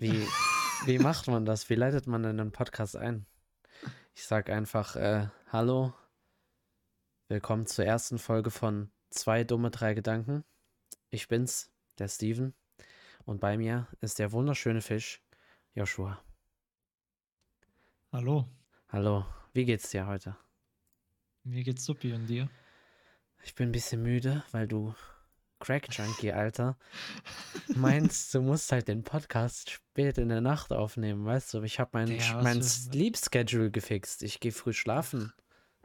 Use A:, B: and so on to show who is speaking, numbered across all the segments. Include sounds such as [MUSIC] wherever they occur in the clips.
A: Wie, wie macht man das? Wie leitet man denn einen Podcast ein? Ich sag einfach, äh, hallo, willkommen zur ersten Folge von Zwei dumme, drei Gedanken. Ich bin's, der Steven. Und bei mir ist der wunderschöne Fisch, Joshua.
B: Hallo,
A: Hallo, wie geht's dir heute?
B: mir geht's supi und dir?
A: Ich bin ein bisschen müde, weil du Crack-Junkie, Alter, meinst, du musst halt den Podcast spät in der Nacht aufnehmen, weißt du? Ich habe mein,
B: Ja, was
A: mein
B: für-
A: Sleep-Schedule gefixt. Ich gehe früh schlafen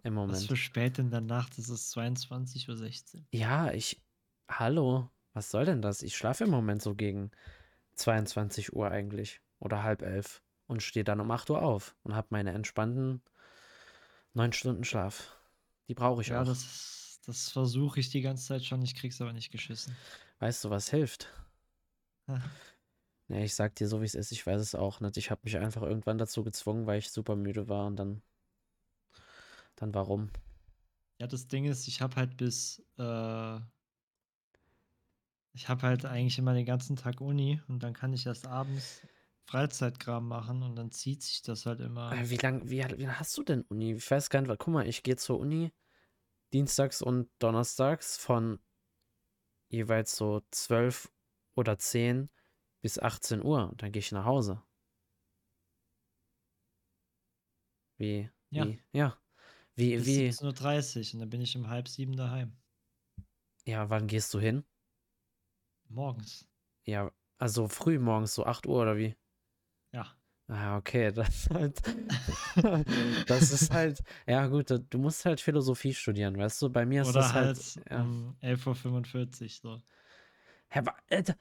A: im
B: Was
A: Moment.
B: für spät in der Nacht, es ist 22.16 Uhr.
A: Ja, ich. Hallo, was soll denn das? Ich schlafe im Moment so gegen 22 Uhr eigentlich oder halb elf und stehe dann um 8 Uhr auf und habe meine entspannten neun Stunden Schlaf. Die brauche ich
B: Ja,
A: auch.
B: das, das versuche ich die ganze Zeit schon, ich krieg's aber nicht geschissen.
A: Weißt du, was hilft? Ja, ich sag dir so, wie es ist. Ich weiß es auch nicht. Ich habe mich einfach irgendwann dazu gezwungen, weil ich super müde war und dann. Dann warum?
B: Ja, das Ding ist, ich habe halt bis, äh, ich habe halt eigentlich immer den ganzen Tag Uni und dann kann ich erst abends Freizeitkram machen und dann zieht sich das halt immer.
A: Äh, Wie lang, wie, wie hast du denn Uni? Ich weiß gar nicht, weil- guck mal, ich gehe zur Uni dienstags und donnerstags von jeweils so 12 oder 10 bis 18 Uhr und dann gehe ich nach Hause. Wie?
B: Ja.
A: Wie? Ja. Wie,
B: Bis
A: wie?
B: 17.30 Uhr und dann bin ich um halb sieben daheim.
A: Ja, wann gehst du hin?
B: Morgens.
A: Ja, also früh morgens, so 8 Uhr oder wie? Ah, okay, [LAUGHS] das ist halt, [LAUGHS] das ist halt, ja gut, du musst halt Philosophie studieren, weißt du? Bei mir ist
B: Oder
A: das
B: halt,
A: halt, ja.
B: um 11.45 Uhr so.
A: Hä, wa- Alter.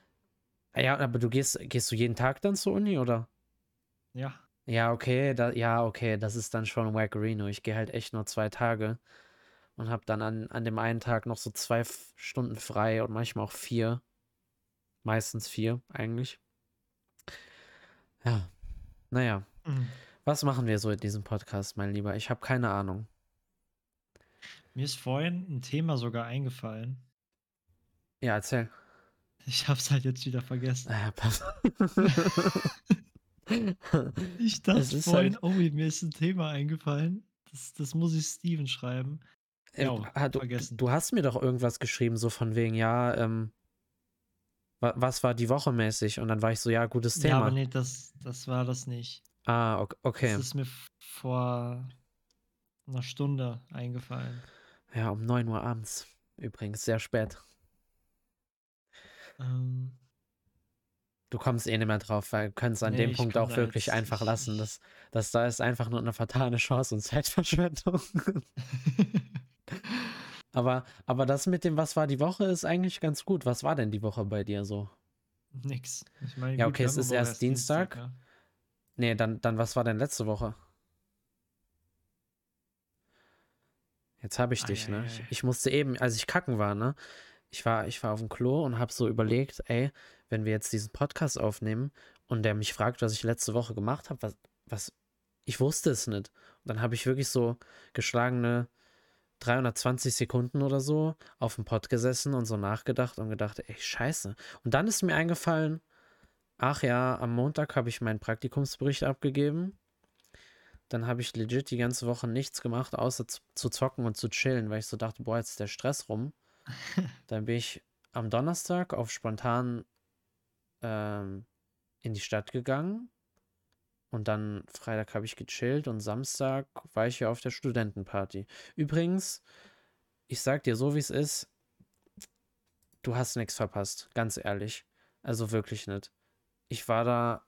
A: Ja, aber du gehst, gehst du jeden Tag dann zur Uni, oder?
B: Ja.
A: Ja, okay, da, ja, okay, das ist dann schon Wackerino. Ich gehe halt echt nur zwei Tage und habe dann an, an dem einen Tag noch so zwei Stunden frei und manchmal auch vier. Meistens vier, eigentlich. Ja, naja.
B: Mhm.
A: Was machen wir so in diesem Podcast, mein Lieber? Ich habe keine Ahnung.
B: Mir ist vorhin ein Thema sogar eingefallen.
A: Ja, erzähl.
B: Ich hab's halt jetzt wieder vergessen.
A: Ah, ja, pass. [LAUGHS]
B: Ich dachte vorhin,
A: halt-
B: oh, mir ist ein Thema eingefallen. Das, das muss ich Steven schreiben. Ja,
A: ah, du,
B: vergessen.
A: du hast mir doch irgendwas geschrieben, so von wegen, ja, ähm, was war die Woche mäßig? Und dann war ich so, ja, gutes
B: Ja,
A: Thema.
B: aber nee, das, das war das nicht.
A: Ah, ok- okay.
B: Das ist mir vor einer Stunde eingefallen.
A: Ja, um 9 Uhr abends. Übrigens, sehr spät.
B: Ähm,
A: Du kommst eh nicht mehr drauf, weil wir können es an
B: Nee,
A: dem Punkt auch wirklich
B: jetzt-
A: einfach lassen. Das, das da ist einfach nur eine fatale Chance und [LAUGHS] Zeitverschwendung. [LAUGHS] aber, aber das mit dem, was war die Woche, ist eigentlich ganz gut. Was war denn die Woche bei dir so?
B: nix. Ich meine,
A: Ja,
B: gut,
A: okay, es ist erst Dienstag.
B: ja.
A: Nee, dann, dann was war denn letzte Woche? Jetzt habe ich dich, ne? Ich,
B: Eieiei.
A: ich musste eben, als ich kacken war, ne? Ich war, ich war auf dem Klo und habe so überlegt, ey, wenn wir jetzt diesen Podcast aufnehmen und der mich fragt, was ich letzte Woche gemacht habe, was, was, ich wusste es nicht. Und dann habe ich wirklich so geschlagene 320 Sekunden oder so auf dem Pod gesessen und so nachgedacht und gedacht, ey, scheiße. Und dann ist mir eingefallen, ach ja, am Montag habe ich meinen Praktikumsbericht abgegeben. Dann habe ich legit die ganze Woche nichts gemacht, außer zu, zocken und zu chillen, weil ich so dachte, boah, jetzt ist der Stress rum. [LAUGHS] Dann bin ich am Donnerstag auf spontan ähm, in die Stadt gegangen. Und dann Freitag habe ich gechillt und Samstag war ich ja auf der Studentenparty. Übrigens, ich sag dir so, wie es ist, du hast nichts verpasst, ganz ehrlich. Also wirklich nicht. Ich war da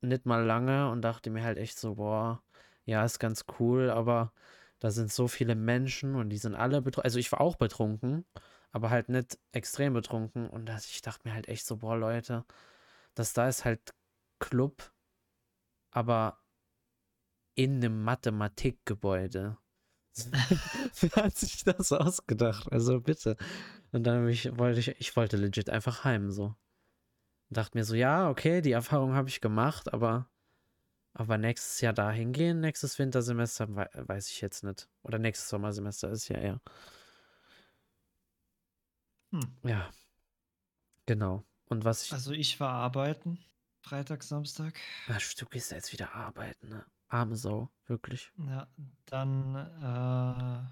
A: nicht mal lange und dachte mir halt echt so, boah, ja, ist ganz cool, aber da sind so viele Menschen und die sind alle betrunken. Also ich war auch betrunken, aber halt nicht extrem betrunken. Und ich dachte mir halt echt so, boah, Leute, das da ist halt Club, aber in einem Mathematikgebäude. [LAUGHS] Wer hat sich das ausgedacht? Also bitte. Und dann ich, wollte ich, ich wollte legit einfach heim so. Und dachte mir so, ja, okay, die Erfahrung habe ich gemacht, aber, aber nächstes Jahr dahin gehen, nächstes Wintersemester, wei- weiß ich jetzt nicht. Oder nächstes Sommersemester ist ja eher.
B: Hm.
A: Ja. Genau. Und was ich.
B: Also ich war arbeiten Freitag, Samstag.
A: Ach, du gehst ja jetzt wieder arbeiten, ne? Arme Sau, wirklich.
B: Ja, dann, äh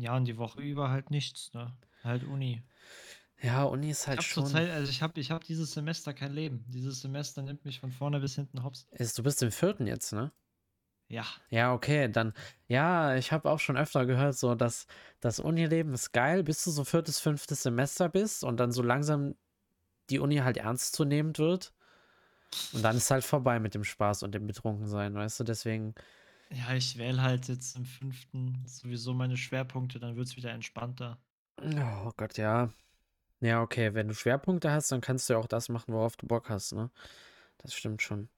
B: ja, und die Woche über halt nichts, ne? Halt Uni.
A: Ja, Uni ist
B: Ich
A: halt
B: habe
A: schon.
B: zurzeit, also ich habe ich hab dieses Semester kein Leben. Dieses Semester nimmt mich von vorne bis hinten hops.
A: Ist, du bist im vierten jetzt, ne?
B: Ja,
A: Ja, okay, dann. Ja, ich habe auch schon öfter gehört, so dass das Unileben ist geil, bis du so viertes, fünftes Semester bist und dann so langsam die Uni halt ernstzunehmend wird. Und dann ist halt vorbei mit dem Spaß und dem Betrunkensein, weißt du? Deswegen,
B: ja, ich wähle halt jetzt im fünften sowieso meine Schwerpunkte, dann wird es wieder entspannter.
A: oh Gott, ja. Ja, okay, wenn du Schwerpunkte hast, dann kannst du ja auch das machen, worauf du Bock hast, ne? Das stimmt schon.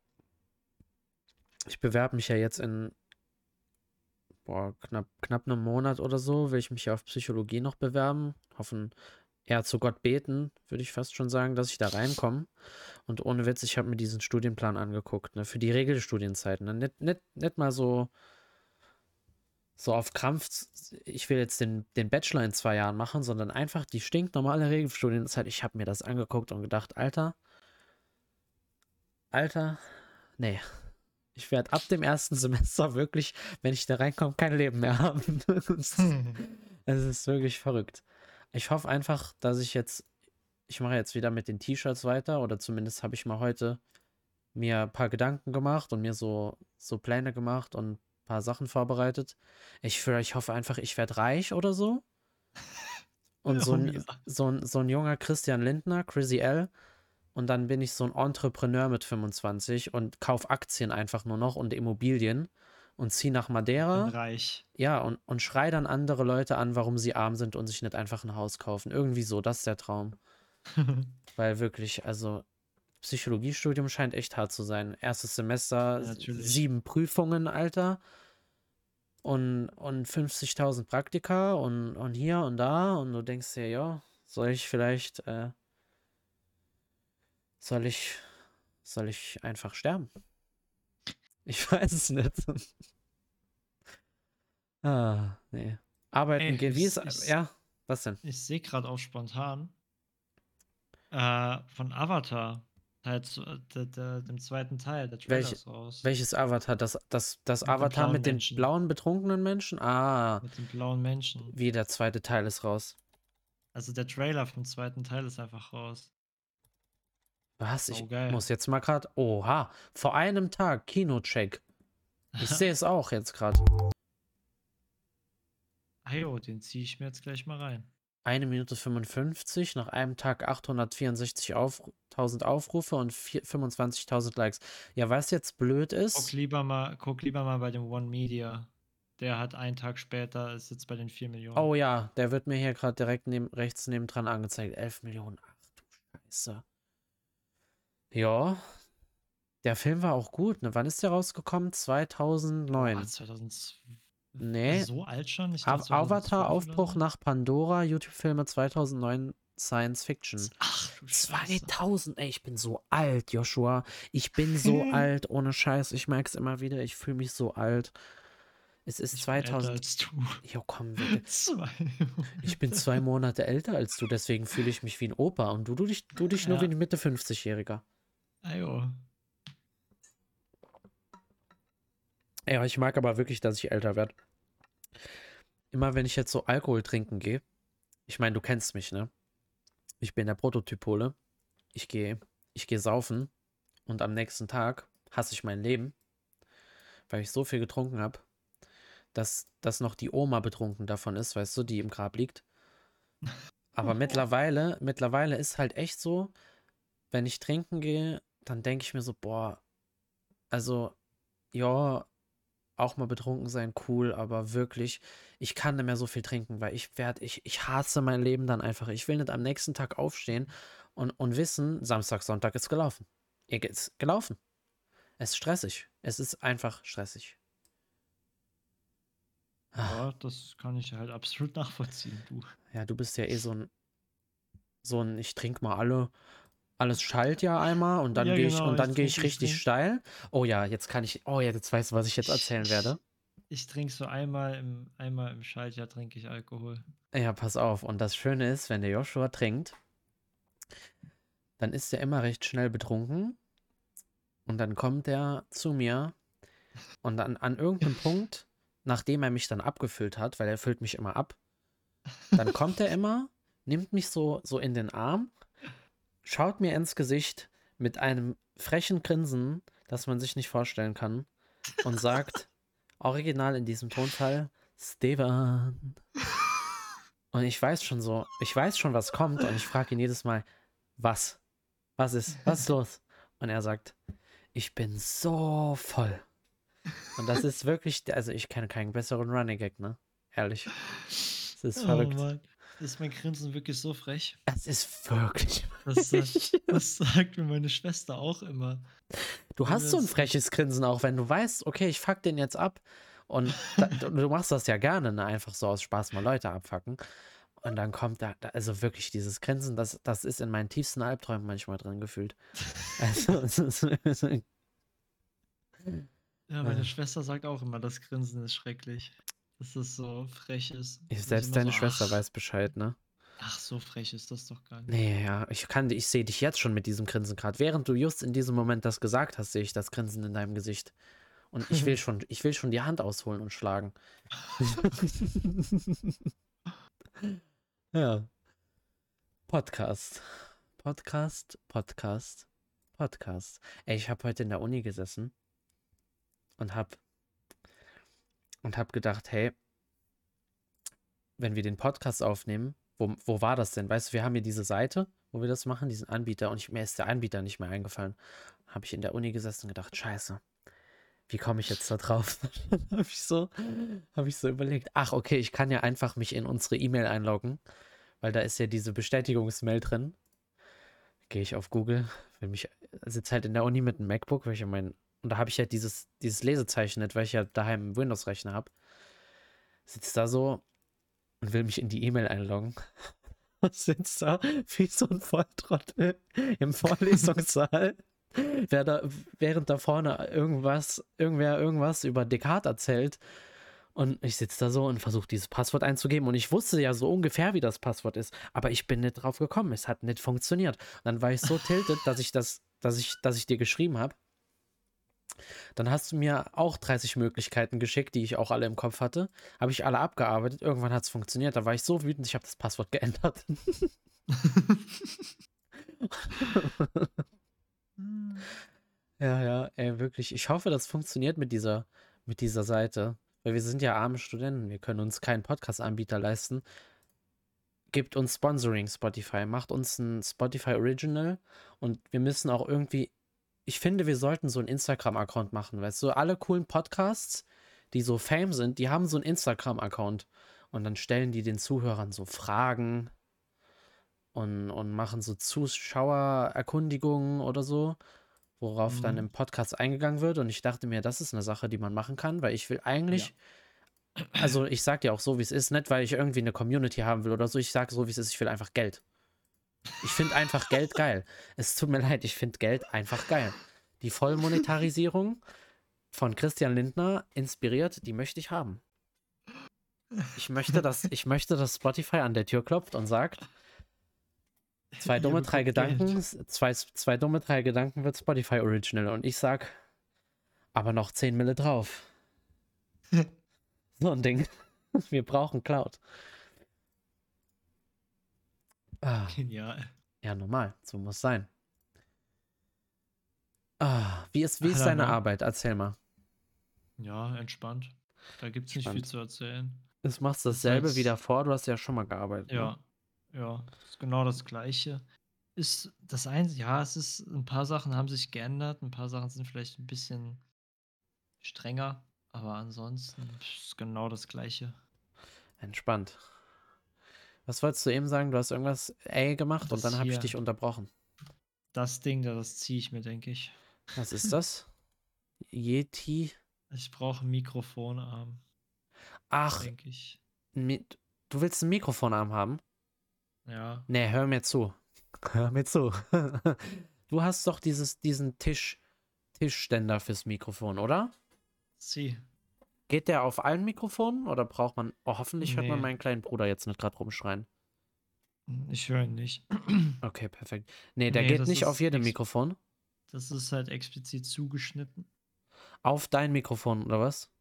A: Ich bewerbe mich ja jetzt in boah, knapp, knapp einem Monat oder so, will ich mich ja auf Psychologie noch bewerben. Hoffen, eher zu Gott beten, würde ich fast schon sagen, dass ich da reinkomme. Und ohne Witz, ich habe mir diesen Studienplan angeguckt, ne, für die Regelstudienzeit. Ne? Nicht, nicht, nicht mal so, so auf Krampf, ich will jetzt den, den Bachelor in zwei Jahren machen, sondern einfach die stinknormale Regelstudienzeit. Ich habe mir das angeguckt und gedacht, Alter, Alter, nee. Ich werde ab dem ersten Semester wirklich, wenn ich da reinkomme, kein Leben mehr haben. [LAUGHS] Es ist wirklich verrückt. Ich hoffe einfach, dass ich jetzt, ich mache jetzt wieder mit den T-Shirts weiter oder zumindest habe ich mal heute mir ein paar Gedanken gemacht und mir so, so Pläne gemacht und ein paar Sachen vorbereitet. Ich, ich hoffe einfach, ich werde reich oder so. [LAUGHS] Und so ein, so, ein, so ein junger Christian Lindner, Chrissy L. Und dann bin ich so ein Entrepreneur mit 25 und kauf Aktien einfach nur noch und Immobilien und zieh nach
B: Bin
A: Madeira.
B: reich.
A: Ja, und, und schrei dann andere Leute an, warum sie arm sind und sich nicht einfach ein Haus kaufen. Irgendwie so, das ist der Traum. [LAUGHS] Weil wirklich, also Psychologiestudium scheint echt hart zu sein. Erstes Semester,
B: Ja,
A: sieben Prüfungen, Alter. Und, und 50.000 Praktika und, und hier und da. Und du denkst dir, ja, soll ich vielleicht, äh, soll ich, soll ich einfach sterben? Ich [LAUGHS] weiß es nicht. ah, nee. Arbeiten
B: Ey,
A: geht, wie ist,
B: ich-
A: ja, was denn?
B: Ich sehe gerade auch spontan äh, von Avatar, halt der, der, dem zweiten Teil, der Trailer ist raus.
A: Welches Avatar? Das, das, das
B: Mit
A: Avatar mit den
B: Menschen.
A: blauen betrunkenen Menschen? Ah,
B: Mit dem blauen Menschen.
A: wie der zweite Teil ist raus.
B: Also der Trailer vom zweiten Teil ist einfach raus.
A: Was? Ich
B: Saugeil.
A: muss jetzt mal gerade. Oha, vor einem Tag Kinocheck. Ich [LAUGHS] sehe es auch jetzt gerade.
B: Ajo, den ziehe ich mir jetzt gleich mal rein.
A: Eine Minute 55, nach einem Tag 864 auf, 1000 Aufrufe und vier- 25.000 Likes. Ja, was jetzt blöd
B: Guck
A: ist,
B: lieber mal, guck lieber mal bei dem One Media. Der hat einen Tag später, ist jetzt bei den 4 Millionen.
A: oh ja, der wird mir hier gerade direkt neben, rechts nebendran angezeigt. 11 Millionen. Ach du Scheiße. Ja, der Film war auch gut. Ne? Wann ist der rausgekommen? 2009.
B: Ah, 2002.
A: Nee.
B: So alt schon? Ich dachte 2012
A: Avatar, Aufbruch nach Pandora, YouTube-Filme 2009, Science Fiction.
B: Ach, du Scheiße.
A: 2000, ey, ich bin so alt, Joshua. Ich bin so [LAUGHS] alt, ohne Scheiß. Ich merke es immer wieder, ich fühle mich so alt. Es ist
B: Ich bin älter
A: 2000.
B: als du.
A: Jo, komm, bitte. [LAUGHS]
B: Zwei.
A: Ich bin zwei Monate älter als du, deswegen fühle ich mich wie ein Opa. Und du, du dich, du dich nur
B: Ja.
A: wie ein Mitte 50-Jähriger.
B: Ajo.
A: Ja, ich mag aber wirklich, dass ich älter werde. Immer wenn ich jetzt so Alkohol trinken gehe, ich meine, du kennst mich, ne? Ich bin der Prototypole. Ich gehe, ich gehe saufen und am nächsten Tag hasse ich mein Leben, weil ich so viel getrunken habe, dass, dass noch die Oma betrunken davon ist, weißt du, die im Grab liegt. Aber [LAUGHS] mittlerweile, mittlerweile ist halt echt so, wenn ich trinken gehe, dann denke ich mir so, boah, also, ja, auch mal betrunken sein, cool, aber wirklich, ich kann nicht mehr so viel trinken, weil ich werde, ich, ich hasse mein Leben dann einfach. Ich will nicht am nächsten Tag aufstehen und, und wissen, Samstag, Sonntag ist gelaufen. Ihr ist gelaufen. Es ist stressig. Es ist einfach stressig. Ah,
B: Ja, das kann ich halt absolut nachvollziehen, du.
A: Ja, du bist ja eh so ein, so ein, ich trinke mal alle, alles schallt ja einmal und dann
B: Ja,
A: gehe ich,
B: genau,
A: und dann
B: ich
A: gehe ich
B: ich
A: richtig
B: trink.
A: steil. Oh ja, jetzt kann ich, oh ja, jetzt weißt du, was ich jetzt
B: Ich-
A: erzählen
B: ich-
A: werde.
B: Ich trinke so einmal im, einmal im Schaltjahr trinke ich Alkohol.
A: Ja, pass auf. Und das Schöne ist, wenn der Joshua trinkt, dann ist er immer recht schnell betrunken. Und dann kommt er zu mir und dann an irgendeinem [LAUGHS] Punkt, nachdem er mich dann abgefüllt hat, weil er füllt mich immer ab, dann kommt er immer, nimmt mich so, so in den Arm, schaut mir ins Gesicht mit einem frechen Grinsen, das man sich nicht vorstellen kann, und sagt, [LAUGHS] original in diesem Tonfall, Stevan. Und ich weiß schon so, ich weiß schon, was kommt, und ich frage ihn jedes Mal, was? Was ist? Was ist los? Und er sagt, ich bin so voll. Und das ist wirklich, also ich kenne keinen besseren Running Gag, ne? Ehrlich. Das ist verrückt.
B: Oh. Ist mein Grinsen wirklich so frech?
A: Das ist wirklich.
B: Das sagt, das sagt mir meine Schwester auch immer.
A: Du hast so ein freches Grinsen auch, wenn du weißt, okay, ich fuck den jetzt ab. Und [LAUGHS] da, du machst das ja gerne, ne? einfach so aus Spaß mal Leute abfacken. Und dann kommt da, also wirklich dieses Grinsen, das, das ist in meinen tiefsten Albträumen manchmal drin gefühlt. [LAUGHS] Also,
B: Ja, meine
A: Ja.
B: Schwester sagt auch immer, das Grinsen ist schrecklich. Dass das so frech ist. Ich
A: selbst deine
B: so,
A: Schwester
B: ach,
A: weiß Bescheid, ne?
B: Ach, so frech ist das doch gar nicht.
A: Nee, ja, ich kann, ich sehe dich jetzt schon mit diesem Grinsen gerade. Während du just in diesem Moment das gesagt hast, sehe ich das Grinsen in deinem Gesicht. Und ich will [LAUGHS] schon, ich will schon die Hand ausholen und schlagen. [LAUGHS] [LAUGHS] ja. Podcast. Podcast, Podcast, Podcast. Ey, ich habe heute in der Uni gesessen und hab und hab gedacht, hey, wenn wir den Podcast aufnehmen, wo, wo war das denn? Weißt du, wir haben hier diese Seite, wo wir das machen, diesen Anbieter, und ich, mir ist der Anbieter nicht mehr eingefallen. Habe ich in der Uni gesessen und gedacht, scheiße, wie komme ich jetzt da drauf? [LAUGHS] Habe ich so, habe ich so überlegt, ach, okay, ich kann ja einfach mich in unsere E-Mail einloggen, weil da ist ja diese Bestätigungsmail drin. Gehe ich auf Google, will mich, sitze halt in der Uni mit einem MacBook, weil ich ja mein, und da habe ich ja dieses, dieses Lesezeichen nicht, weil ich ja daheim einen Windows-Rechner habe. Sitze da so und will mich in die E-Mail einloggen. [LAUGHS] Und sitzt da wie so ein Volltrottel im Vorlesungssaal. [LAUGHS] Wer da, während da vorne irgendwas, irgendwer irgendwas über Descartes erzählt. Und ich sitze da so und versuche dieses Passwort einzugeben. Und ich wusste ja so ungefähr, wie das Passwort ist. Aber ich bin nicht drauf gekommen. Es hat nicht funktioniert. Und dann war ich so tiltet, dass ich das, dass ich, dass ich dir geschrieben habe. Dann hast du mir auch 30 Möglichkeiten geschickt, die ich auch alle im Kopf hatte. Habe ich alle abgearbeitet. Irgendwann hat es funktioniert. Da war ich so wütend, ich habe das Passwort geändert. [LAUGHS] ja, ja, ey, wirklich. Ich hoffe, das funktioniert mit dieser, mit dieser Seite. Weil wir sind ja arme Studenten. Wir können uns keinen Podcast-Anbieter leisten. Gebt uns Sponsoring, Spotify. Macht uns ein Spotify Original. Und wir müssen auch irgendwie ich finde, wir sollten so einen Instagram-Account machen, weißt du, alle coolen Podcasts, die so Fame sind, die haben so einen Instagram-Account. Und dann stellen die den Zuhörern so Fragen und, und machen so Zuschauererkundigungen oder so, worauf dann
B: Mhm.
A: im Podcast eingegangen wird. Und ich dachte mir, das ist eine Sache, die man machen kann, weil ich will eigentlich, also ich sag dir auch so, wie es ist, nicht weil ich irgendwie eine Community haben will oder so, ich sag so, wie es ist, ich will einfach Geld. Ich finde einfach Geld geil. Es tut mir leid, ich finde Geld einfach geil. Die Vollmonetarisierung von Christian Lindner inspiriert, die möchte ich haben. Ich möchte, dass, ich möchte, dass Spotify an der Tür klopft und sagt, zwei dumme, drei Gedanken, zwei, zwei dumme, drei Gedanken wird Spotify Original. Und ich sag, aber noch 10 Mille drauf. [LAUGHS] so ein Ding. Wir brauchen Cloud. Ah.
B: Genial.
A: Ja, normal. So muss sein. Ah, wie ist, wie ist deine
B: ne?
A: Arbeit? Erzähl mal.
B: Ja, entspannt. Da gibt es nicht viel zu erzählen.
A: Du machst
B: Das ist
A: dasselbe
B: jetzt-
A: wie davor. Du hast ja schon mal gearbeitet. ne?
B: Ja, ja, ist genau das Gleiche. Ist das eins, ja, es ist, ein paar Sachen haben sich geändert, ein paar Sachen sind vielleicht ein bisschen strenger, aber ansonsten ist genau das Gleiche.
A: Entspannt. Was wolltest du eben sagen? Du hast irgendwas A gemacht
B: Das
A: und dann habe ich dich unterbrochen.
B: Das Ding, da, das ziehe ich mir, denke ich.
A: Was ist das? [LAUGHS] Yeti?
B: Ich brauche einen Mikrofonarm,
A: Ach,
B: denke ich.
A: mit, du willst einen Mikrofonarm haben?
B: Ja,
A: Nee, hör mir zu. [LAUGHS] Hör mir zu. [LAUGHS] du hast doch dieses, diesen Tisch, Tischständer fürs Mikrofon, oder?
B: zieh.
A: Geht der auf allen Mikrofonen oder braucht man. Oh, hoffentlich hört man
B: Nee.
A: meinen kleinen Bruder jetzt nicht gerade rumschreien.
B: Ich höre ihn nicht. [CLEARS THROAT]
A: Okay, perfekt. Nee, der
B: Nee,
A: geht nicht auf jedem Mikrofon.
B: Das ist halt explizit zugeschnitten.
A: Auf dein Mikrofon, oder was?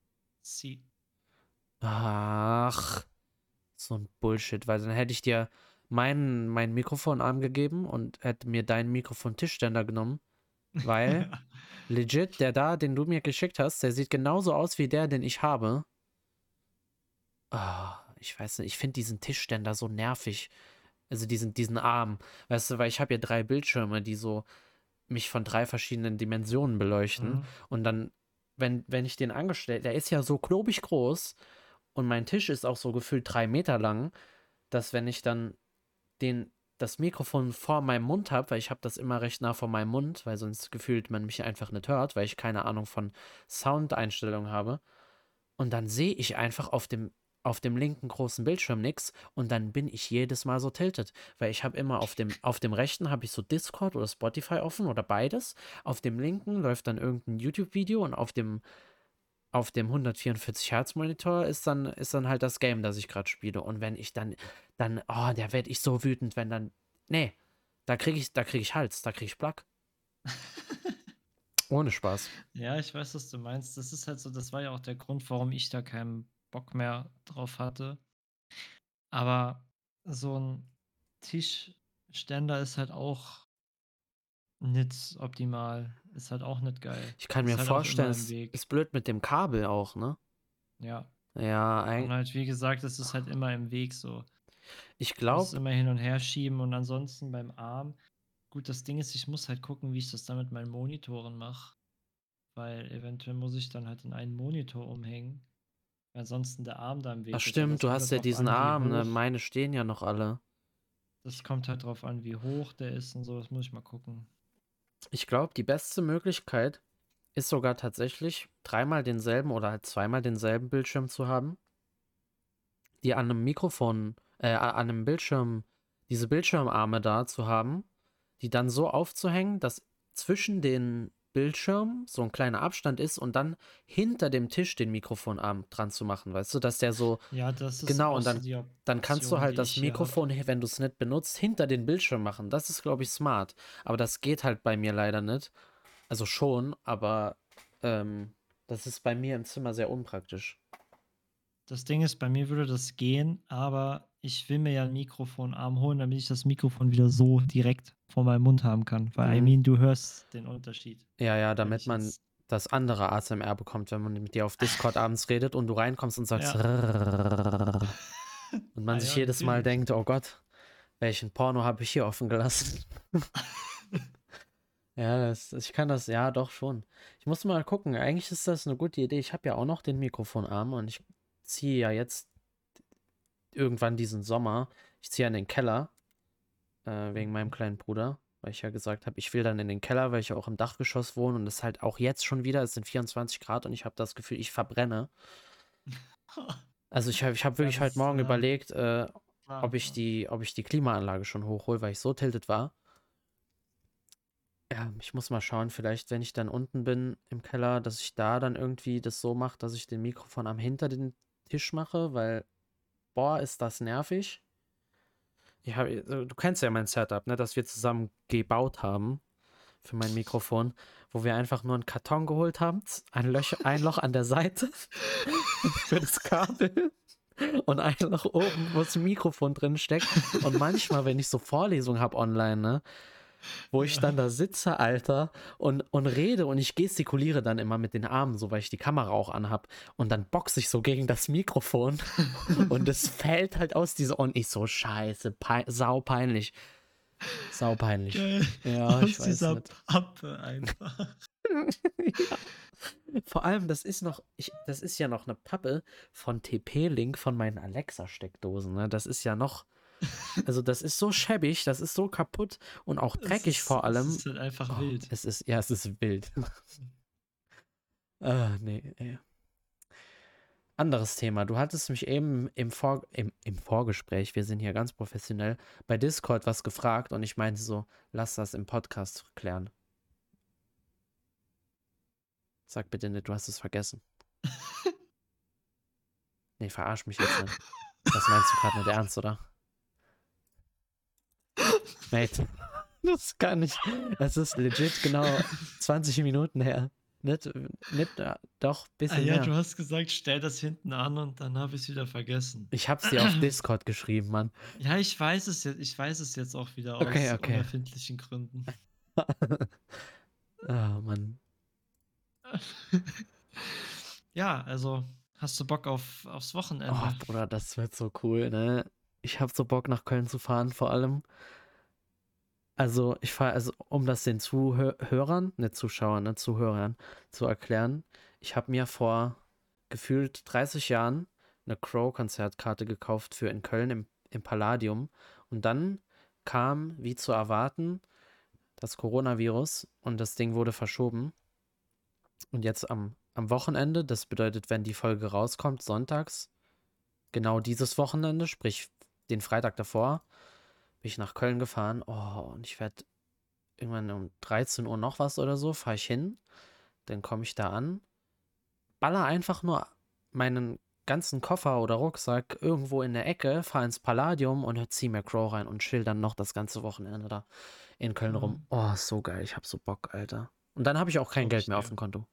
B: Sie.
A: Ach, so ein Bullshit, weil dann hätte ich dir meinen mein Mikrofonarm gegeben und hätte mir deinen Mikrofon-Tischständer genommen, weil [LAUGHS] legit, der da, den du mir geschickt hast, der sieht genauso aus wie der, den ich habe. Ah, ich weiß nicht, ich finde diesen Tischständer so nervig. Also diesen, diesen Arm. Weißt du, weil ich habe ja drei Bildschirme, die so mich von drei verschiedenen Dimensionen beleuchten.
B: Mhm.
A: Und dann, wenn, wenn ich den angestellt, der ist ja so klobig groß und mein Tisch ist auch so gefühlt drei Meter lang, dass wenn ich dann den, das Mikrofon vor meinem Mund habe, weil ich habe das immer recht nah vor meinem Mund, weil sonst gefühlt man mich einfach nicht hört, weil ich keine Ahnung von Soundeinstellungen habe. Und dann sehe ich einfach auf dem, auf dem linken großen Bildschirm nichts und dann bin ich jedes Mal so tiltet, weil ich habe immer auf dem, auf dem rechten habe ich so Discord oder Spotify offen oder beides. Auf dem linken läuft dann irgendein YouTube-Video und auf dem, auf dem 144 Hertz Monitor ist dann, ist dann halt das Game, das ich gerade spiele. Und wenn ich dann, dann, oh, da werde ich so wütend, wenn dann, nee, da kriege ich, da kriege ich Hals, da kriege ich Plack. [LAUGHS] Ohne Spaß.
B: Ja, ich weiß, was du meinst. Das ist halt so, das war ja auch der Grund, warum ich da keinen Bock mehr drauf hatte. Aber so ein Tischständer ist halt auch nicht optimal. Ist halt auch nicht geil.
A: Ich kann
B: Ist
A: mir
B: halt
A: vorstellen, es ist blöd mit dem Kabel auch, ne?
B: Ja.
A: Ja,
B: Und
A: eigentlich.
B: halt, wie gesagt, es ist halt immer im Weg so.
A: Ich
B: Ich muss
A: glaube,
B: immer hin und her schieben und ansonsten beim Arm. Gut, das Ding ist, ich muss halt gucken, wie ich das dann mit meinen Monitoren mache. Weil eventuell muss ich dann halt in einen Monitor umhängen. Ansonsten der Arm da im Weg
A: ach stimmt, du hast
B: halt
A: ja diesen
B: an,
A: Arm, ne? Meine stehen ja noch alle.
B: Das kommt halt drauf an, wie hoch der ist und so. Das muss ich mal gucken.
A: Ich glaube, die beste Möglichkeit ist sogar tatsächlich, dreimal denselben oder halt zweimal denselben Bildschirm zu haben, die an einem Mikrofon, äh, an einem Bildschirm, diese Bildschirmarme da zu haben, die dann so aufzuhängen, dass zwischen den Bildschirmen so ein kleiner Abstand ist und dann hinter dem Tisch den Mikrofonarm dran zu machen, weißt du, dass der so
B: Ja, das ist
A: Genau, und dann-
B: die
A: dann kannst du
B: Option,
A: halt das
B: hab.
A: Mikrofon, wenn du es nicht benutzt, hinter den Bildschirm machen. Das ist, glaube ich, smart. Aber das geht halt bei mir leider nicht. Also schon, aber ähm, das ist bei mir im Zimmer sehr unpraktisch.
B: Das Ding ist, bei mir würde das gehen, aber ich will mir ja einen Mikrofonarm holen, damit ich das Mikrofon wieder so direkt vor meinem Mund haben kann. Weil, I
A: Mhm.
B: mean, du hörst den Unterschied.
A: Ja, ja, damit man das andere ASMR bekommt, wenn man mit dir auf Discord [LAUGHS] abends redet und du reinkommst und sagst und man
B: Ah
A: sich
B: ja,
A: jedes Mal
B: natürlich.
A: denkt, oh Gott, welchen Porno habe ich hier offen gelassen? Ja, das, ich kann das, ja, doch schon. Ich muss mal gucken. Eigentlich ist das eine gute Idee. Ich habe ja auch noch den Mikrofonarm und ich ziehe ja jetzt irgendwann diesen Sommer. Ich ziehe in den Keller äh, wegen meinem kleinen Bruder, weil ich ja gesagt habe, ich will dann in den Keller, weil ich ja auch im Dachgeschoss wohne und es halt auch jetzt schon wieder, es sind 24 Grad und ich habe das Gefühl, ich verbrenne. Also ich habe ich hab
B: Ja, [LAUGHS]
A: wirklich heute
B: ist,
A: Morgen
B: äh,
A: überlegt, äh, ob ich die, ob ich die Klimaanlage schon hochhole, weil ich so tiltet war. Ja, ich muss mal schauen, vielleicht, wenn ich dann unten bin im Keller, dass ich da dann irgendwie das so mache, dass ich den Mikrofon am hinter den Tisch mache, weil, boah, ist das nervig. Hab, äh, du kennst ja mein Setup, ne, dass wir zusammen gebaut haben für mein Mikrofon, wo wir einfach nur einen Karton geholt haben, ein, Löch, ein Loch an der Seite [LAUGHS] für das Kabel und ein Loch oben, wo das Mikrofon drin steckt. Und manchmal, wenn ich so Vorlesungen habe online, ne, wo ich dann [LAUGHS] da sitze, Alter, und, und rede und ich gestikuliere dann immer mit den Armen, so weil ich die Kamera auch anhab. Und dann boxe ich so gegen das Mikrofon [LAUGHS] und es fällt halt aus dieser und ich so scheiße, pei sau peinlich. Sau peinlich.
B: Geil.
A: Ja, ich
B: Aus
A: weiß
B: dieser
A: nicht.
B: Pappe einfach. [LAUGHS]
A: ja. Vor allem, das ist noch, ich, das ist ja noch eine Pappe von TP-Link von meinen Alexa-Steckdosen. Ne? Das ist ja noch, also das ist so schäbig, das ist so kaputt und auch dreckig
B: ist-
A: vor allem.
B: Es ist halt einfach
A: Oh,
B: wild.
A: Es ist, ja, es ist wild. ah, nee, nee. Anderes Thema. Du hattest mich eben im, Vor im, im Vorgespräch, wir sind hier ganz professionell, bei Discord was gefragt und ich meinte so, lass das im Podcast klären. Sag bitte nicht, du hast es vergessen. [LAUGHS] nee, verarsch mich jetzt nicht. Das meinst du gerade nicht ernst, oder? Mate, das kann nicht. Es ist legit genau 20 Minuten her. Nicht, nicht äh, doch,
B: Ah
A: bisschen
B: ja,
A: mehr.
B: du hast gesagt, stell das hinten an und dann habe ich es wieder vergessen.
A: Ich hab's dir auf Discord geschrieben, Mann.
B: Ja, ich weiß es jetzt, ich weiß es jetzt auch wieder
A: Okay,
B: aus
A: okay.
B: unerfindlichen Gründen. [LAUGHS]
A: Ah, Mann. [LAUGHS]
B: Ja, also hast du Bock auf, aufs Wochenende?
A: Oh, Bruder, das wird so cool, ne? Ich hab so Bock, nach Köln zu fahren, vor allem. Also, ich fahre, also, um das den Zuhörern, nicht Zuschauern, ne, Zuhörern zu erklären, ich habe mir vor gefühlt 30 Jahren eine Crow-Konzertkarte gekauft für in Köln im, im Palladium. Und dann kam, wie zu erwarten, das Coronavirus und das Ding wurde verschoben. Und jetzt am, am Wochenende, das bedeutet, wenn die Folge rauskommt, sonntags, genau dieses Wochenende, sprich den Freitag davor, bin ich nach Köln gefahren. Oh, und ich werde irgendwann um 13 Uhr noch was oder so, fahre ich hin. Dann komme ich da an, baller einfach nur meinen ganzen Koffer oder Rucksack irgendwo in der Ecke, fahre ins Palladium und zieh mir Crow rein und chill dann noch das ganze Wochenende da in Köln rum. Oh, so geil. Ich hab so Bock, Alter. Und dann habe ich auch kein Geld mehr auf dem Konto.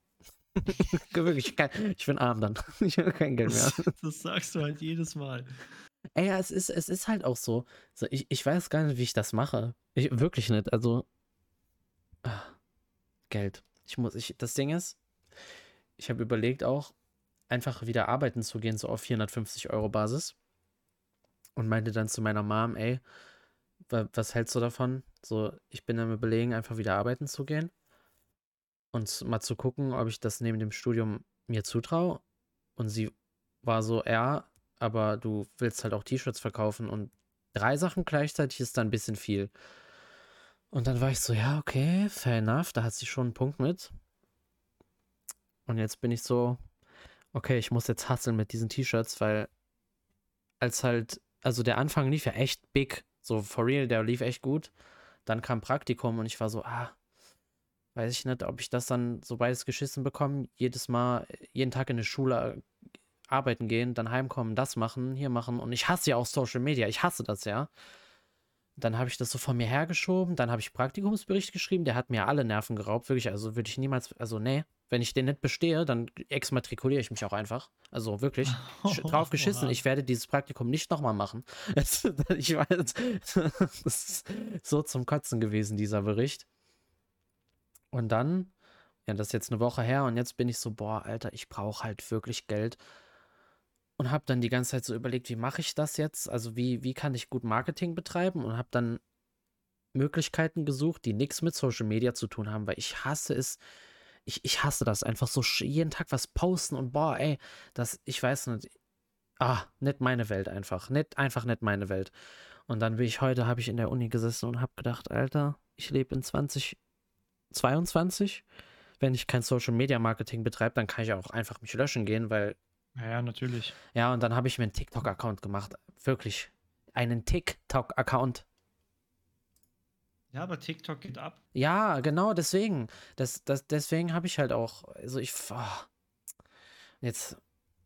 A: [LAUGHS] Wirklich, ich bin arm dann. [LAUGHS] Ich habe kein Geld mehr.
B: Das, das sagst du halt jedes Mal.
A: Ey, ja, es ist, es ist halt auch so. so ich, ich weiß gar nicht, wie ich das mache. Ich, wirklich nicht. Also. ah, Geld. Ich muss, ich, das Ding ist, ich habe überlegt auch, einfach wieder arbeiten zu gehen, so auf 450 Euro Basis. Und meinte dann zu meiner Mom, ey, wa- was hältst du davon? So, ich bin am überlegen, einfach wieder arbeiten zu gehen. Und mal zu gucken, ob ich das neben dem Studium mir zutraue. Und sie war so, ja, aber du willst halt auch T-Shirts verkaufen und drei Sachen gleichzeitig ist dann ein bisschen viel. Und dann war ich so, ja, okay, fair enough, da hat sie schon einen Punkt mit. Und jetzt bin ich so, okay, ich muss jetzt hustlen mit diesen T-Shirts, weil als halt, also der Anfang lief ja echt big, so for real, der lief echt gut. Dann kam Praktikum und ich war so, ah, weiß ich nicht, ob ich das dann so beides geschissen bekomme, jedes Mal, jeden Tag in der Schule arbeiten gehen, dann heimkommen, das machen, hier machen. Und ich hasse ja auch Social Media. Ich hasse das ja. Dann habe ich das so von mir hergeschoben. Dann habe ich Praktikumsbericht geschrieben. Der hat mir alle Nerven geraubt. Wirklich, also würde ich niemals, also nee, wenn ich den nicht bestehe, dann exmatrikuliere ich mich auch einfach. Also wirklich, [LAUGHS] drauf geschissen. Ich werde dieses Praktikum nicht nochmal machen. [LAUGHS] Ich weiß, [LAUGHS] das ist so zum Kotzen gewesen, dieser Bericht. Und dann, ja, das ist jetzt eine Woche her und jetzt bin ich so, boah, Alter, ich brauche halt wirklich Geld. Und habe dann die ganze Zeit so überlegt, wie mache ich das jetzt? Also wie, wie kann ich gut Marketing betreiben? Und habe dann Möglichkeiten gesucht, die nichts mit Social Media zu tun haben, weil ich hasse es, ich, ich hasse das einfach so jeden Tag was posten und boah, ey, das, ich weiß nicht, ah, nicht meine Welt einfach, nicht, einfach nicht meine Welt. Und dann bin ich heute, habe ich in der Uni gesessen und habe gedacht, Alter, ich lebe in 2022. Wenn ich kein Social Media Marketing betreibe, dann kann ich auch einfach mich löschen gehen, weil
B: Ja, ja, natürlich.
A: ja, und dann habe ich mir einen TikTok-Account gemacht. Wirklich. Einen TikTok-Account.
B: Ja, aber TikTok geht ab.
A: Ja, genau, deswegen. Das, das, deswegen habe ich halt auch. Also ich. ah. Jetzt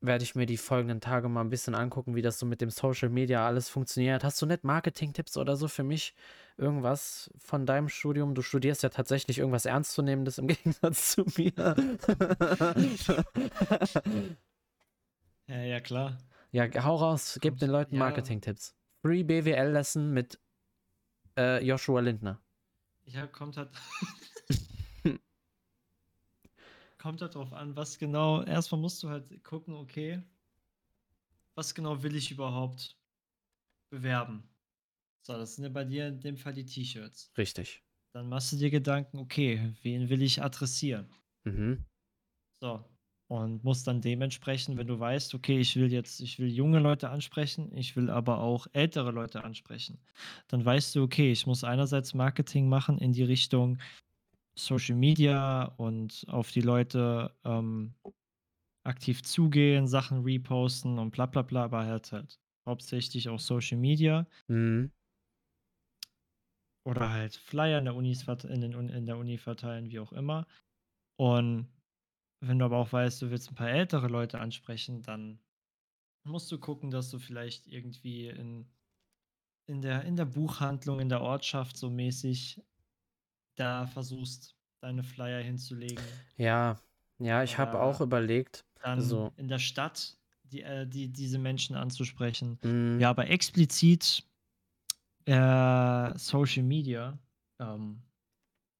A: werde ich mir die folgenden Tage mal ein bisschen angucken, wie das so mit dem Social Media alles funktioniert. Hast du nicht Marketing-Tipps oder so für mich? Irgendwas von deinem Studium? Du studierst ja tatsächlich irgendwas Ernstzunehmendes im [LAUGHS] Gegensatz zu mir. [LAUGHS]
B: Ja, ja, klar.
A: ja, hau raus, gib den Leuten
B: ja.
A: Marketing-Tipps. Free BWL-Lesson mit äh, Joshua Lindner.
B: Ja, kommt halt. [LAUGHS] kommt halt drauf an, was genau. Erstmal musst du halt gucken, okay, was genau will ich überhaupt bewerben? So, das sind ja bei dir in dem Fall die T-Shirts.
A: Richtig.
B: Dann machst du dir Gedanken, okay, wen will ich adressieren?
A: Mhm.
B: So. Und musst dann dementsprechend, wenn du weißt, okay, ich will jetzt, ich will junge Leute ansprechen, ich will aber auch ältere Leute ansprechen, dann weißt du, okay, ich muss einerseits Marketing machen in die Richtung Social Media und auf die Leute ähm, aktiv zugehen, Sachen reposten und bla bla bla, aber halt halt hauptsächlich auch Social Media
A: Mhm.
B: oder halt Flyer in der, Unis, in, den, Uni- in der Uni verteilen, wie auch immer. Und wenn du aber auch weißt, du willst ein paar ältere Leute ansprechen, dann musst du gucken, dass du vielleicht irgendwie in in der in der Buchhandlung, in der Ortschaft so mäßig da versuchst, deine Flyer hinzulegen.
A: Ja, ja, ich habe auch überlegt,
B: dann
A: so,
B: in der Stadt die, äh, die diese Menschen anzusprechen.
A: mm,
B: Ja, aber explizit, äh, Social Media, ähm,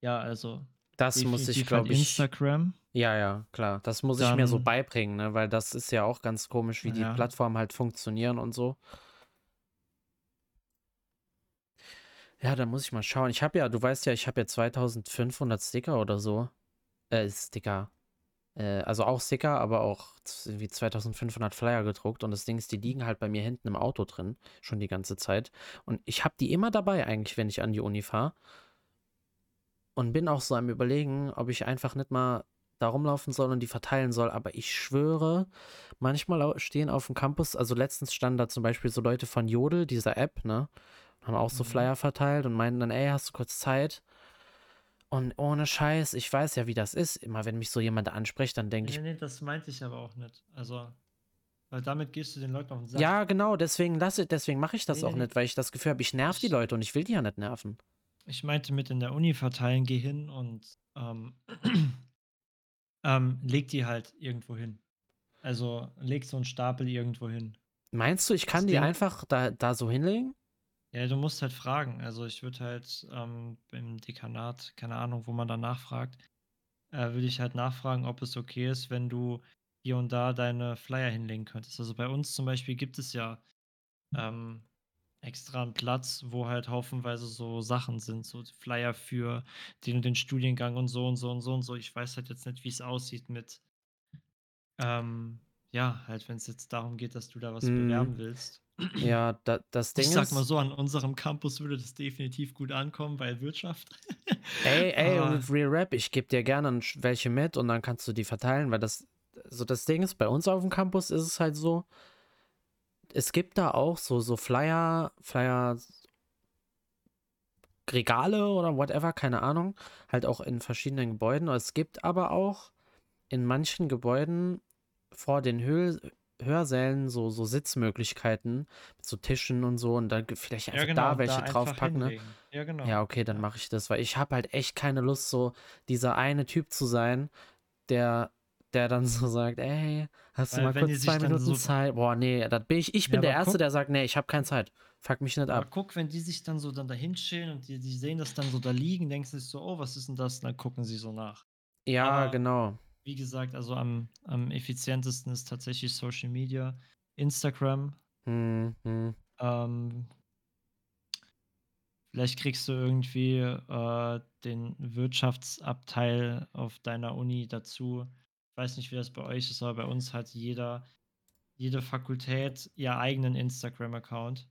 B: ja, also
A: das muss ich,
B: definitiv halt
A: glaube ich,
B: Instagram.
A: ja, ja, klar, das muss ich mir so
B: Dann
A: beibringen, ne, weil das ist ja auch ganz komisch, wie die
B: ja.
A: Plattformen halt funktionieren und so. Ja, da muss ich mal schauen. Ich habe ja, du weißt ja, ich habe ja 2500 Sticker oder so. Äh, Sticker. Äh, also auch Sticker, aber auch irgendwie 2500 Flyer gedruckt. Und das Ding ist, die liegen halt bei mir hinten im Auto drin, schon die ganze Zeit. Und ich habe die immer dabei eigentlich, wenn ich an die Uni fahre. Und bin auch so am Überlegen, ob ich einfach nicht mal da rumlaufen soll und die verteilen soll. Aber ich schwöre, manchmal stehen auf dem Campus, also letztens standen da zum Beispiel so Leute von Jodel, dieser App, ne? Haben auch so
B: Mhm.
A: Flyer verteilt und meinten dann, ey, hast du kurz Zeit? Und ohne Scheiß, ich weiß ja, wie das ist. Immer wenn mich so jemand anspricht, dann denke
B: Nee,
A: ich,
B: nee, das meinte ich aber auch nicht. Also, weil damit gehst du den Leuten auf den Sack.
A: ja, genau, deswegen lasse, deswegen mache ich das
B: Nee,
A: auch
B: nee, nee.
A: nicht, weil ich das Gefühl habe, ich nerv die Leute und ich will die ja nicht nerven.
B: Ich meinte mit in der Uni verteilen, geh hin und ähm, [CLEARS THROAT] ähm, leg die halt irgendwo hin. Also leg so einen Stapel irgendwo hin.
A: Meinst du, ich
B: Das
A: kann die
B: Ding,
A: einfach da, da so hinlegen?
B: ja, du musst halt fragen. Also ich würde halt ähm, im Dekanat, keine Ahnung, wo man da nachfragt, äh, würde ich halt nachfragen, ob es okay ist, wenn du hier und da deine Flyer hinlegen könntest. Also bei uns zum Beispiel gibt es ja ähm, extra einen Platz, wo halt haufenweise so Sachen sind, so Flyer für den und den Studiengang und so und so und so und so. Ich weiß halt jetzt nicht, wie es aussieht mit, ähm, ja, halt, wenn es jetzt darum geht, dass du da was
A: Mm,
B: bewerben willst.
A: ja, da, das
B: Ich
A: Ding
B: sag mal
A: ist,
B: so, an unserem Campus würde das definitiv gut ankommen, weil Wirtschaft. [LAUGHS]
A: ey, ey, und Real Rap, ich gebe dir gerne welche mit und dann kannst du die verteilen, weil das, so das Ding ist, bei uns auf dem Campus ist es halt so, es gibt da auch so, so Flyer, Flyer, Regale oder whatever, keine Ahnung, halt auch in verschiedenen Gebäuden. Es gibt aber auch in manchen Gebäuden vor den Hö Hörsälen so, so Sitzmöglichkeiten mit so Tischen und so und dann vielleicht
B: ja,
A: einfach
B: genau,
A: da welche
B: da
A: draufpacken, ne?
B: Ja,
A: Ja,
B: genau.
A: okay, dann
B: Ja.
A: mache ich das, weil ich habe halt echt keine Lust, so dieser eine Typ zu sein, der, der dann so sagt, ey, hast du
B: Weil
A: mal
B: wenn die
A: kurz zwei Minuten
B: so.
A: Zeit? Boah, nee, das bin ich, ich
B: Ja,
A: bin der
B: aber
A: Erste,
B: guck,
A: der sagt, nee, ich habe keine Zeit. Fuck mich nicht ab.
B: guck, wenn die sich dann so dann dahin chillen und die, die sehen das dann so da liegen, denkst du sich so, oh, was ist denn das? Und dann gucken sie so nach.
A: Ja,
B: Aber
A: genau.
B: wie gesagt, also am, am effizientesten ist tatsächlich Social Media, Instagram.
A: Hm, hm.
B: Ähm, vielleicht kriegst du irgendwie äh, den Wirtschaftsabteil auf deiner Uni dazu. Ich weiß nicht, wie das bei euch ist, aber bei uns hat jeder, jede Fakultät ihr eigenen Instagram-Account.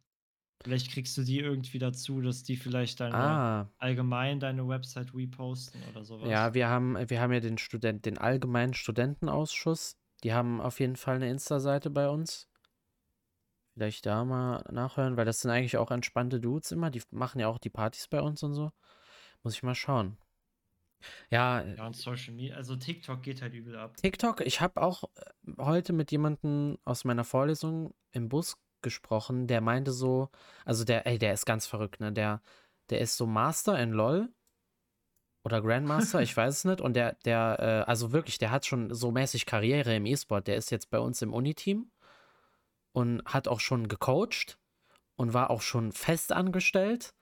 B: Vielleicht kriegst du die irgendwie dazu, dass die vielleicht deine
A: Ah,
B: allgemein deine Website reposten oder sowas.
A: ja, wir haben, wir haben ja den Student, den allgemeinen Studentenausschuss. Die haben auf jeden Fall eine Insta-Seite bei uns. Vielleicht da mal nachhören, weil das sind eigentlich auch entspannte Dudes immer. Die machen ja auch die Partys bei uns und so. Muss ich mal schauen. Ja,
B: Ja, und Social Media, also TikTok geht halt übel ab.
A: TikTok, ich habe auch äh, heute mit jemandem aus meiner Vorlesung im Bus gesprochen, der meinte so, also der, ey, der ist ganz verrückt, ne? Der, der ist so Master in LOL oder Grandmaster, [LAUGHS] ich weiß es nicht. Und der, der, äh, also wirklich, der hat schon so mäßig Karriere im E-Sport. Der ist jetzt bei uns im Uni-Team und hat auch schon gecoacht und war auch schon fest angestellt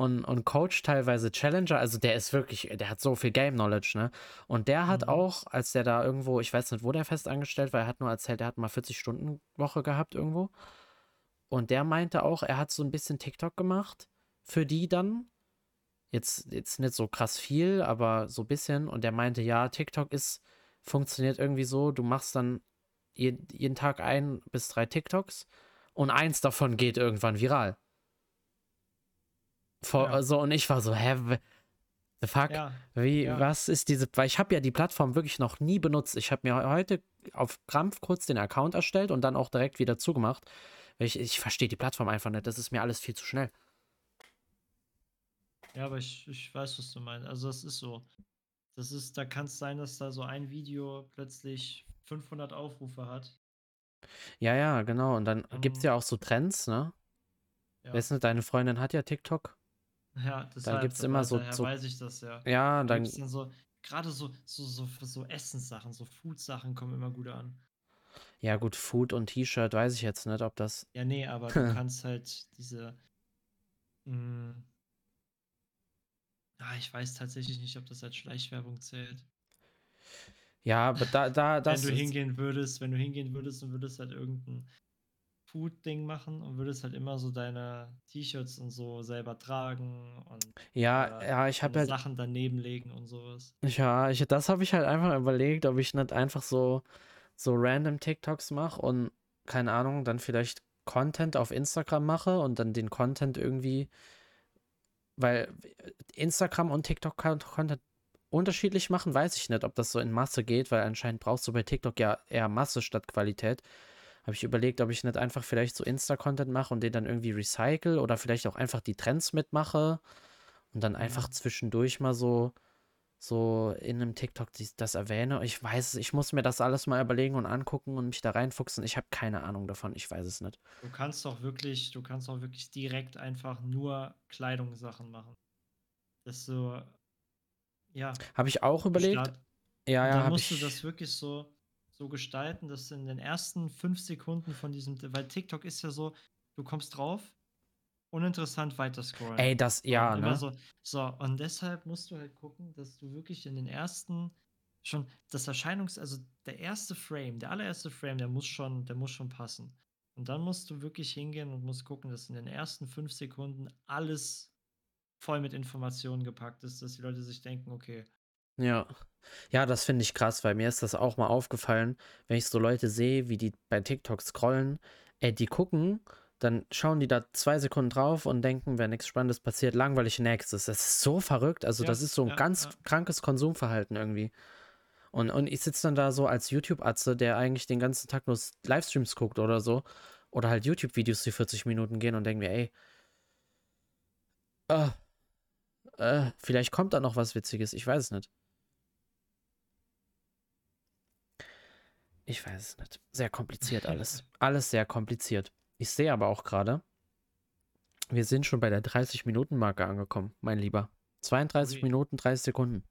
A: und, und coacht teilweise Challenger. Also der ist wirklich, der hat so viel Game Knowledge, ne? Und der hat
B: Mhm.
A: auch, als der da irgendwo, ich weiß nicht, wo der fest angestellt war, er hat nur erzählt, er hat mal 40-Stunden-Woche gehabt irgendwo. Und der meinte auch, er hat so ein bisschen TikTok gemacht für die dann. Jetzt, jetzt nicht so krass viel, aber so ein bisschen. Und der meinte, ja, TikTok ist, funktioniert irgendwie so, du machst dann jeden, jeden Tag ein bis drei TikToks und eins davon geht irgendwann viral. Vor,
B: Ja.
A: so, und ich war so, hä, the fuck?
B: Ja,
A: Wie,
B: ja.
A: was ist diese, weil ich habe ja die Plattform wirklich noch nie benutzt. Ich habe mir heute auf Krampf kurz den Account erstellt und dann auch direkt wieder zugemacht. Ich, ich verstehe die Plattform einfach nicht. Das ist mir alles viel zu schnell.
B: Ja, aber ich, ich weiß, was du meinst. Also das ist so. Das ist, da kann es sein, dass da so ein Video plötzlich 500 Aufrufe hat.
A: Ja, ja, genau. Und dann gibt es
B: Ähm.
A: ja auch so Trends, ne?
B: Ja,
A: Weißt du, deine Freundin hat ja TikTok.
B: Ja,
A: Da
B: deshalb,
A: gibt es
B: da
A: immer so, so,
B: weiß ich das ja.
A: ja,
B: Da gibt
A: dann,
B: es dann so, gerade so, so, so, so Essenssachen, so Food-Sachen kommen immer gut an.
A: ja gut, Food und T-Shirt, weiß ich jetzt nicht, ob das,
B: Ja, nee, aber du [LAUGHS] kannst halt diese. Mh, ah, ich weiß tatsächlich nicht, ob das als Schleichwerbung zählt.
A: ja, aber da, da, [LAUGHS] das
B: wenn du hingehen würdest, wenn du hingehen würdest und würdest halt irgendein Food-Ding machen und würdest halt immer so deine T-Shirts und so selber tragen und
A: ja, ja, ich habe halt,
B: Sachen daneben legen und sowas.
A: ja, ich, das habe ich halt einfach überlegt, ob ich nicht einfach so, so random TikToks mache und, keine Ahnung, dann vielleicht Content auf Instagram mache und dann den Content irgendwie, weil Instagram und TikTok Content unterschiedlich machen, weiß ich nicht, ob das so in Masse geht, weil anscheinend brauchst du bei TikTok ja eher Masse statt Qualität. Habe ich überlegt, ob ich nicht einfach vielleicht so Insta-Content mache und den dann irgendwie recycle oder vielleicht auch einfach die Trends mitmache und dann einfach
B: Mhm.
A: zwischendurch mal so, so in einem TikTok das erwähne. Ich weiß es, ich muss mir das alles mal überlegen und angucken und mich da reinfuchsen. Ich habe keine Ahnung davon, ich weiß es nicht.
B: Du kannst doch wirklich, du kannst auch wirklich direkt einfach nur Kleidungssachen machen. Das so, ja,
A: Habe ich auch überlegt.
B: Start,
A: Ja, ja, habe
B: musst du
A: ich.
B: das wirklich so, so gestalten, dass in den ersten fünf Sekunden von diesem, weil TikTok ist ja so, du kommst drauf, uninteressant weiter scrollen.
A: Ey, das, ja, ne?
B: so, so, und deshalb musst du halt gucken, dass du wirklich in den ersten, schon das Erscheinungs-, also der erste Frame, der allererste Frame, der muss schon, der muss schon passen. Und dann musst du wirklich hingehen und musst gucken, dass in den ersten fünf Sekunden alles voll mit Informationen gepackt ist, dass die Leute sich denken, okay,
A: Ja. Ja, das finde ich krass, weil mir ist das auch mal aufgefallen, wenn ich so Leute sehe, wie die bei TikTok scrollen, ey, die gucken, dann schauen die da zwei Sekunden drauf und denken, wenn nichts Spannendes passiert, langweilig nächstes. Das ist so verrückt. Also,
B: Ja,
A: das ist so ein
B: ja,
A: ganz
B: ja.
A: krankes Konsumverhalten irgendwie. Und, und ich sitze dann da so als YouTube-Atze, der eigentlich den ganzen Tag nur Livestreams guckt oder so. Oder halt YouTube-Videos, die 40 Minuten gehen und denke mir, ey, äh, äh, vielleicht kommt da noch was Witziges. Ich weiß es nicht. Ich weiß es nicht. Sehr kompliziert alles. alles sehr kompliziert. Ich sehe aber auch gerade, wir sind schon bei der 30-Minuten-Marke angekommen, mein Lieber. 32
B: Ui.
A: Minuten, 30 Sekunden.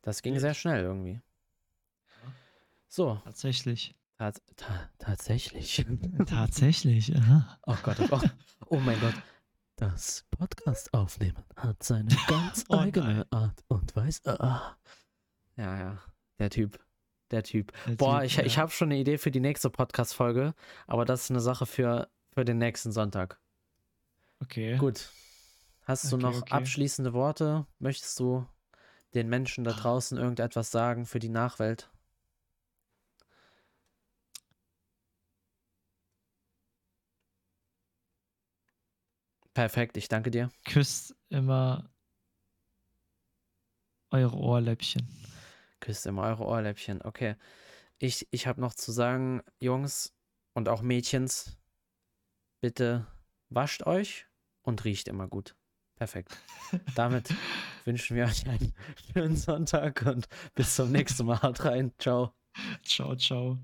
A: Das ging
B: Wild.
A: sehr schnell irgendwie.
B: Ja.
A: So,
B: Tatsächlich.
A: tats ta tatsächlich. [LAUGHS]
B: Tatsächlich, aha.
A: Oh Gott, oh Gott. Oh mein Gott. Das Podcast aufnehmen hat seine [LAUGHS] ganz
B: Oh
A: eigene Art und Weise. Ah. Ja, ja. Der Typ. Der Typ.
B: Der
A: Boah,
B: Typ,
A: ich,
B: ja.
A: ich habe schon eine Idee für die nächste Podcast-Folge, aber das ist eine Sache für, für den nächsten Sonntag.
B: Okay.
A: Gut. Hast du
B: Okay,
A: noch
B: okay.
A: abschließende Worte? Möchtest du den Menschen da draußen irgendetwas sagen für die Nachwelt? Perfekt, ich danke dir.
B: Küsst immer eure Ohrläppchen.
A: Küsst immer eure Ohrläppchen. Okay. Ich, ich habe noch zu sagen, Jungs und auch Mädchens, bitte wascht euch und riecht immer gut. Perfekt. [LAUGHS] Damit wünschen wir euch einen schönen Sonntag und bis zum nächsten Mal. Haut rein. Ciao.
B: Ciao, ciao.